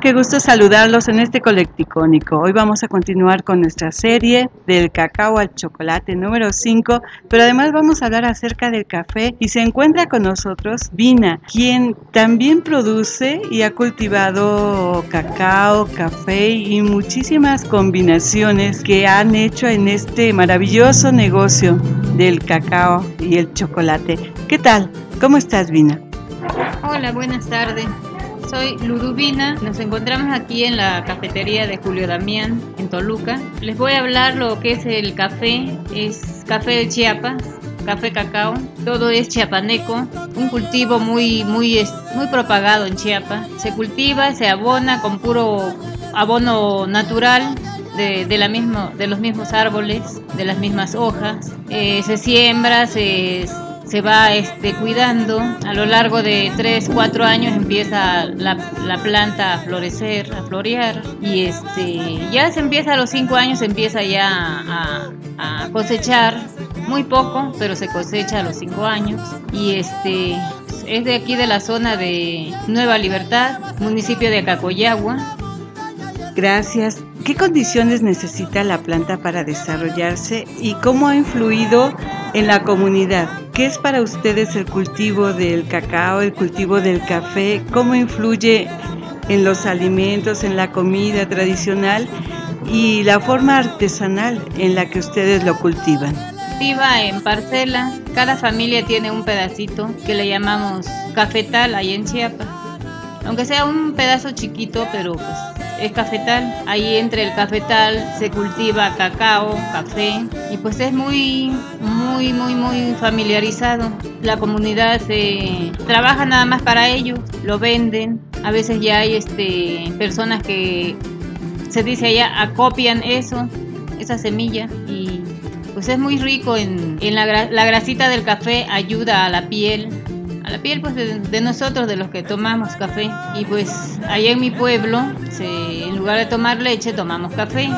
Qué gusto saludarlos en este colecticónico. Hoy vamos a continuar con nuestra serie del cacao al chocolate número 5, pero además vamos a hablar acerca del café y se encuentra con nosotros Vina, quien también produce y ha cultivado cacao, café y muchísimas combinaciones que han hecho en este maravilloso negocio del cacao y el chocolate. ¿Qué tal? ¿Cómo estás, Vina? Hola, buenas tardes. Soy Luduvina, nos encontramos aquí en la cafetería de Julio Damián en Toluca. Les voy a hablar lo que es el café, es café de Chiapas, café cacao, todo es chiapaneco, un cultivo muy muy muy propagado en Chiapas. Se cultiva, se abona con puro abono natural de, la mismo, de los mismos árboles, de las mismas hojas. Eh, se siembra, se se va este, cuidando. A lo largo de 3, 4 años empieza la, la, planta a florecer, a florear. Y este, ya se empieza a los 5 años, se empieza ya a, cosechar. Muy poco, pero se cosecha a los 5 años. Y este, es de aquí de la zona de Nueva Libertad, municipio de Acacoyagua. Gracias. ¿Qué condiciones necesita la planta para desarrollarse y cómo ha influido en la comunidad? ¿Qué es para ustedes el cultivo del cacao, el cultivo del café? ¿Cómo influye en los alimentos, en la comida tradicional y la forma artesanal en la que ustedes lo cultivan? Viva en parcela, cada familia tiene un pedacito que le llamamos cafetal ahí en Chiapas. Aunque sea un pedazo chiquito, pero pues es cafetal. Ahí entre el cafetal se cultiva cacao, café y pues es muy, muy, muy, muy familiarizado. La comunidad se trabaja nada más para ello, lo venden. A veces ya hay este, personas que se dice allá acopian eso, esa semilla y pues es muy rico en, en la, la grasita del café ayuda a la piel la piel pues de, nosotros, de los que tomamos café. Y pues allá en mi pueblo, en lugar de tomar leche, tomamos café.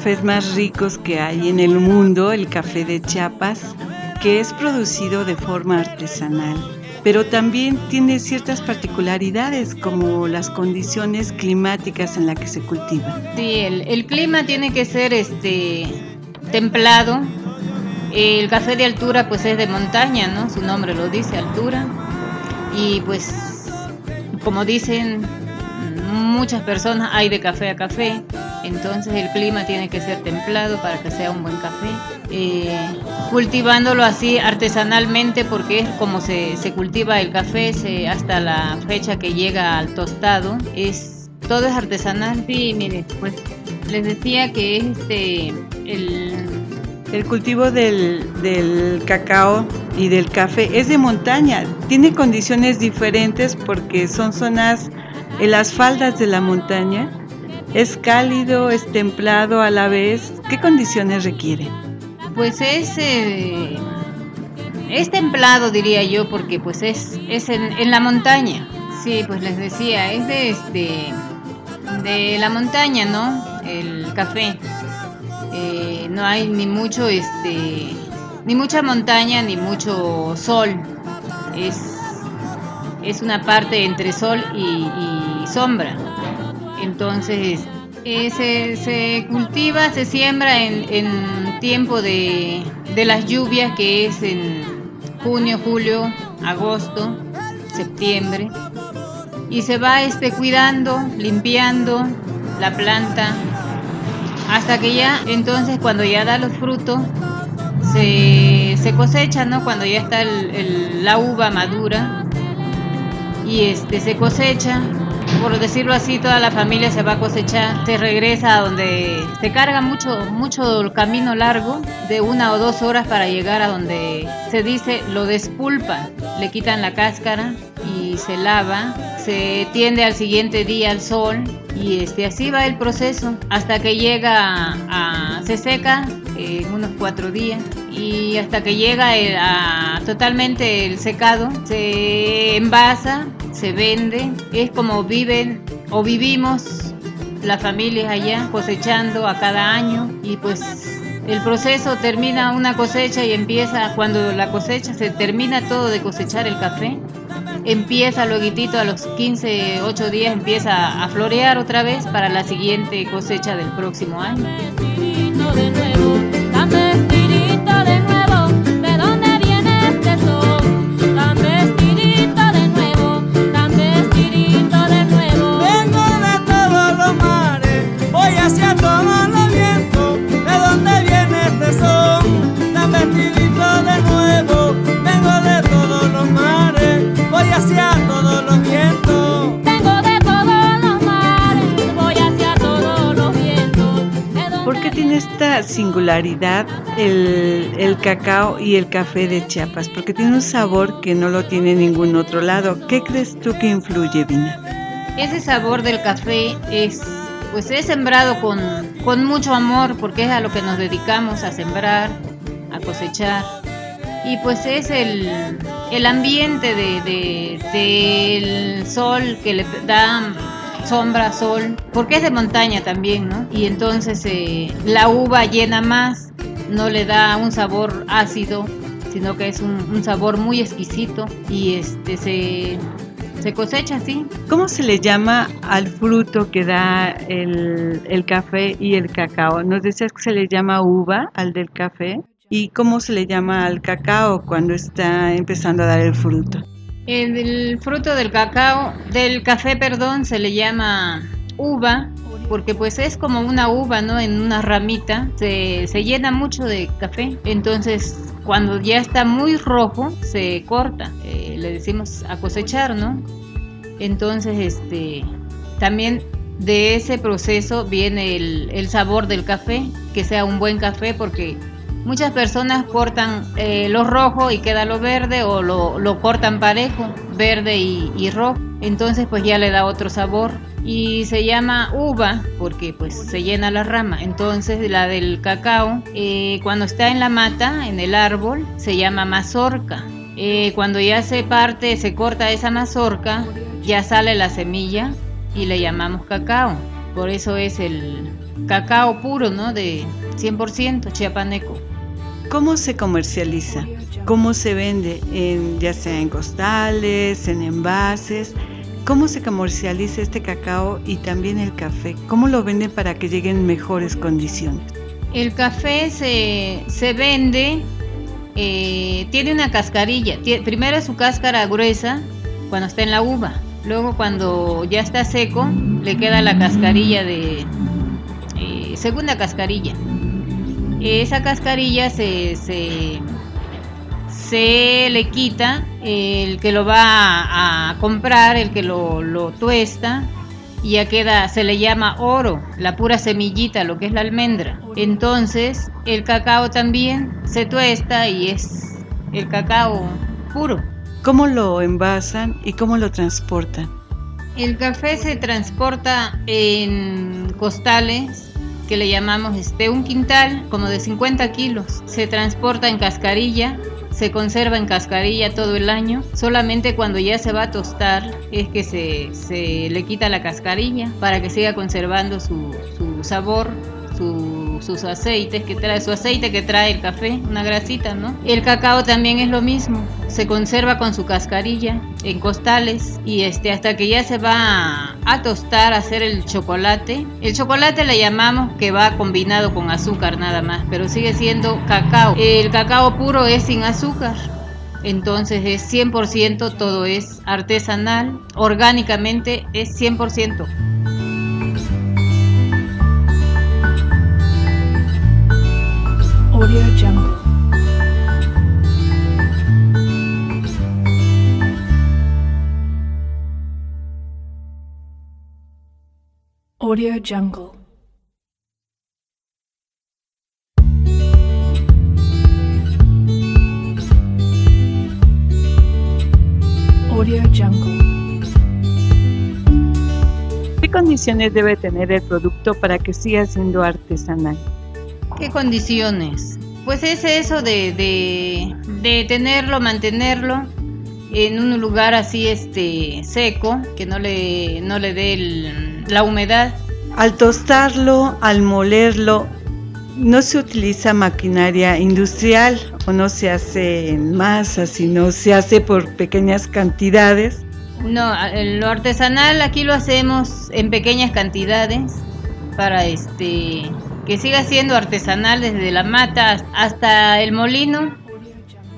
Cafés más ricos que hay en el mundo, el café de Chiapas, que es producido de forma artesanal, pero también tiene ciertas particularidades como las condiciones climáticas en las que se cultiva. Sí, el, clima tiene que ser este templado. El café de altura pues es de montaña, ¿no? Su nombre lo dice, altura. Y pues como dicen muchas personas, hay de café a café entonces el clima tiene que ser templado para que sea un buen café. Eh, cultivándolo así artesanalmente porque es como se, cultiva el café hasta la fecha que llega al tostado. Es, todo es artesanal. Sí, mire, pues les decía que es este el, el cultivo del, del, cacao y del café es de montaña. Tiene condiciones diferentes porque son zonas en las faldas de la montaña ¿Es cálido, es templado a la vez? ¿Qué condiciones requiere? Pues es, eh, es templado diría yo porque pues es, es en, la montaña. Sí, pues les decía, es de este de la montaña, ¿no? El café. Eh, no hay ni mucho este ni mucha montaña ni mucho sol. Es, es una parte entre sol y sombra. Entonces, eh, se, cultiva, se siembra en, tiempo de, las lluvias, que es en, junio, julio, agosto, septiembre. Y se va este, cuidando, limpiando la planta, hasta que ya, entonces cuando ya da los frutos, se, se cosecha, ¿no? Cuando ya está la uva madura y este, se cosecha por decirlo así, toda la familia se va a cosechar, se regresa a donde se carga mucho, mucho el camino largo, de una o dos horas para llegar a donde se dice lo despulpan, le quitan la cáscara y se lava, se tiende al siguiente día al sol y este así va el proceso hasta que llega a, se seca en unos cuatro días. Y hasta que llega a totalmente el secado se envasa se vende, es como viven o vivimos las familias allá cosechando a cada año. Y pues el proceso termina una cosecha y empieza cuando la cosecha se termina todo de cosechar el café empieza luego a los 15, 8 días empieza a florear otra vez para la siguiente cosecha del próximo año. Esta singularidad el, cacao y el café de Chiapas? Porque tiene un sabor que no lo tiene ningún otro lado. ¿Qué crees tú que influye, Vina? Ese sabor del café es, pues es sembrado con, con mucho amor, porque es a lo que nos dedicamos a sembrar, a cosechar. Y pues es el, el ambiente de, del sol que le da sombra, sol, porque es de montaña también, ¿no? Y entonces eh, la uva llena más, no le da un sabor ácido, sino que es un, sabor muy exquisito y este se, se cosecha así. ¿Cómo se le llama al fruto que da el, el café y el cacao? Nos decías que se le llama uva al del café. ¿Y cómo se le llama al cacao cuando está empezando a dar el fruto? El, fruto del cacao, del café, perdón, se le llama uva porque pues es como una uva, ¿no? En una ramita, se, llena mucho de café. Entonces, cuando ya está muy rojo, se corta. Eh, le decimos a cosechar, ¿no? Entonces, este, también de ese proceso viene el, el sabor del café, que sea un buen café, porque Muchas personas cortan eh, lo rojo y queda lo verde o lo, cortan parejo, verde y, rojo. Entonces pues ya le da otro sabor y se llama uva porque pues se llena la rama. Entonces la del cacao eh, cuando está en la mata, en el árbol, se llama mazorca. Eh, cuando ya se parte, se corta esa mazorca, ya sale la semilla y le llamamos cacao. Por eso es el cacao puro, ¿no? De 100% chiapaneco. ¿Cómo se comercializa? ¿Cómo se vende? En, ya sea en costales, en envases. ¿Cómo se comercializa este cacao y también el café? ¿Cómo lo venden para que lleguen en mejores condiciones? El café se, se vende, eh, tiene una cascarilla. Primero su cáscara gruesa cuando está en la uva. Luego cuando ya está seco, le queda la cascarilla de... Eh, segunda cascarilla esa cascarilla se, se, le quita, el que lo va a, comprar, el que lo, lo, tuesta, y ya queda, se le llama oro, la pura semillita, lo que es la almendra. Entonces, el cacao también se tuesta y es el cacao puro. ¿Cómo lo envasan y cómo lo transportan? El café se transporta en costales que le llamamos este, un quintal como de 50 kilos. Se transporta en cascarilla, se conserva en cascarilla todo el año. Solamente cuando ya se va a tostar es que se, se le quita la cascarilla para que siga conservando su, su sabor, sus aceites que trae, su aceite que trae el café, una grasita, ¿no? El cacao también es lo mismo, se conserva con su cascarilla en costales y este hasta que ya se va a, tostar, a hacer el chocolate. El chocolate le llamamos que va combinado con azúcar nada más, pero sigue siendo cacao. El cacao puro es sin azúcar. Entonces es 100%, todo es artesanal, orgánicamente es 100%. Audio Jungle. Audio Jungle. Audio Jungle. ¿Qué condiciones debe tener el producto para que siga siendo artesanal? ¿Qué condiciones? Pues es eso de, de, de tenerlo, mantenerlo en un lugar así este seco, que no le, no le dé el- la humedad. Al tostarlo, al molerlo, no se utiliza maquinaria industrial o no se hace en masa, sino se hace por pequeñas cantidades. No, lo artesanal aquí lo hacemos en pequeñas cantidades para este que siga siendo artesanal desde la mata hasta el molino.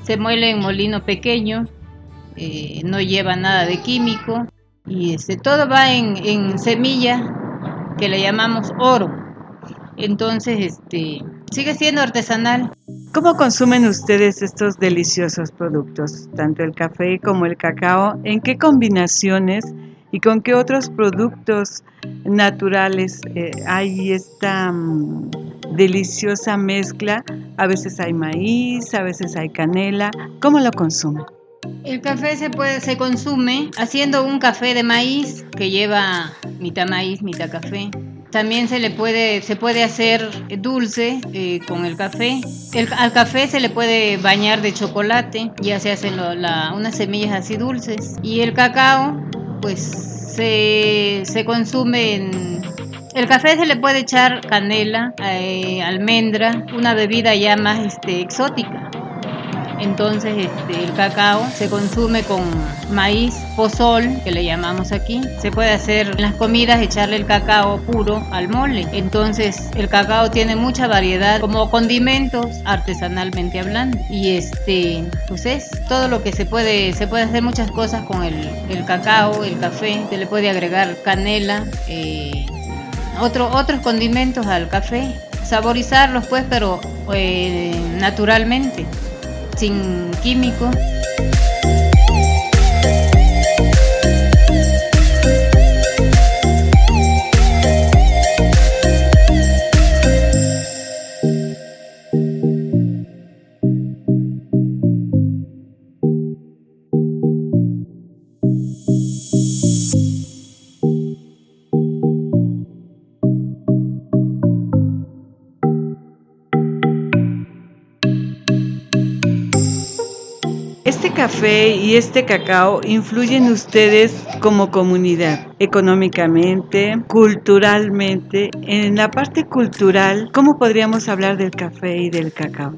Se muele en molino pequeño, eh, no lleva nada de químico y este todo va en, en semilla que le llamamos oro. Entonces, este sigue siendo artesanal. ¿Cómo consumen ustedes estos deliciosos productos, tanto el café como el cacao? ¿En qué combinaciones y con qué otros productos naturales eh, hay esta mm, deliciosa mezcla? A veces hay maíz, a veces hay canela. ¿Cómo lo consumen? El café se puede se consume haciendo un café de maíz que lleva mitad maíz, mitad café. También se le puede se puede hacer dulce eh, con el café. El- al café se le puede bañar de chocolate, ya se hacen lo- la- unas semillas así dulces. Y el cacao, pues se, se consume en el café se le puede echar canela, eh, almendra, una bebida ya más este, exótica. Entonces este, el cacao se consume con maíz, pozol, que le llamamos aquí. Se puede hacer en las comidas echarle el cacao puro al mole. Entonces el cacao tiene mucha variedad como condimentos artesanalmente hablando. Y este, pues es todo lo que se puede, se puede hacer muchas cosas con el, cacao, el café. Se le puede agregar canela, eh, otro, otros condimentos al café. Saborizarlos pues, pero eh, naturalmente sin químico. Este café y este cacao influyen ustedes como comunidad, económicamente, culturalmente. En la parte cultural, ¿cómo podríamos hablar del café y del cacao?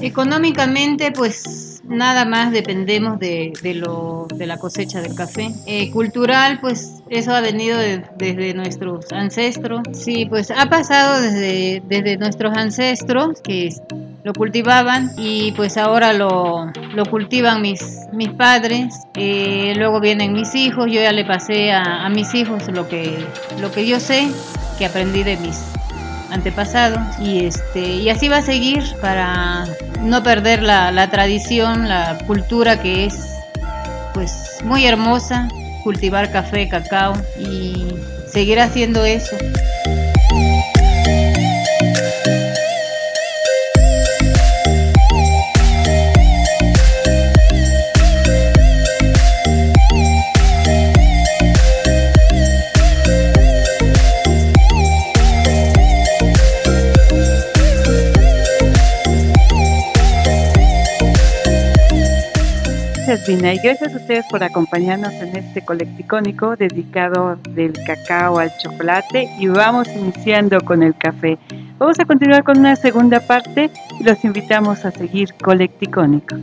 Económicamente, pues nada más dependemos de, de lo, de la cosecha del café. Eh, cultural, pues eso ha venido de- desde nuestros ancestros. Sí, pues ha pasado desde, desde nuestros ancestros que lo cultivaban y pues ahora lo, lo cultivan mis, mis padres. Eh, luego vienen mis hijos. Yo ya le pasé a, a mis hijos lo que, lo que yo sé, que aprendí de mis antepasados y este y así va a seguir para no perder la, la tradición, la cultura que es pues muy hermosa, cultivar café, cacao y seguir haciendo eso. Gracias, Vina, y gracias a ustedes por acompañarnos en este colecticónico dedicado del cacao al chocolate y vamos iniciando con el café. Vamos a continuar con una segunda parte y los invitamos a seguir colecticónico.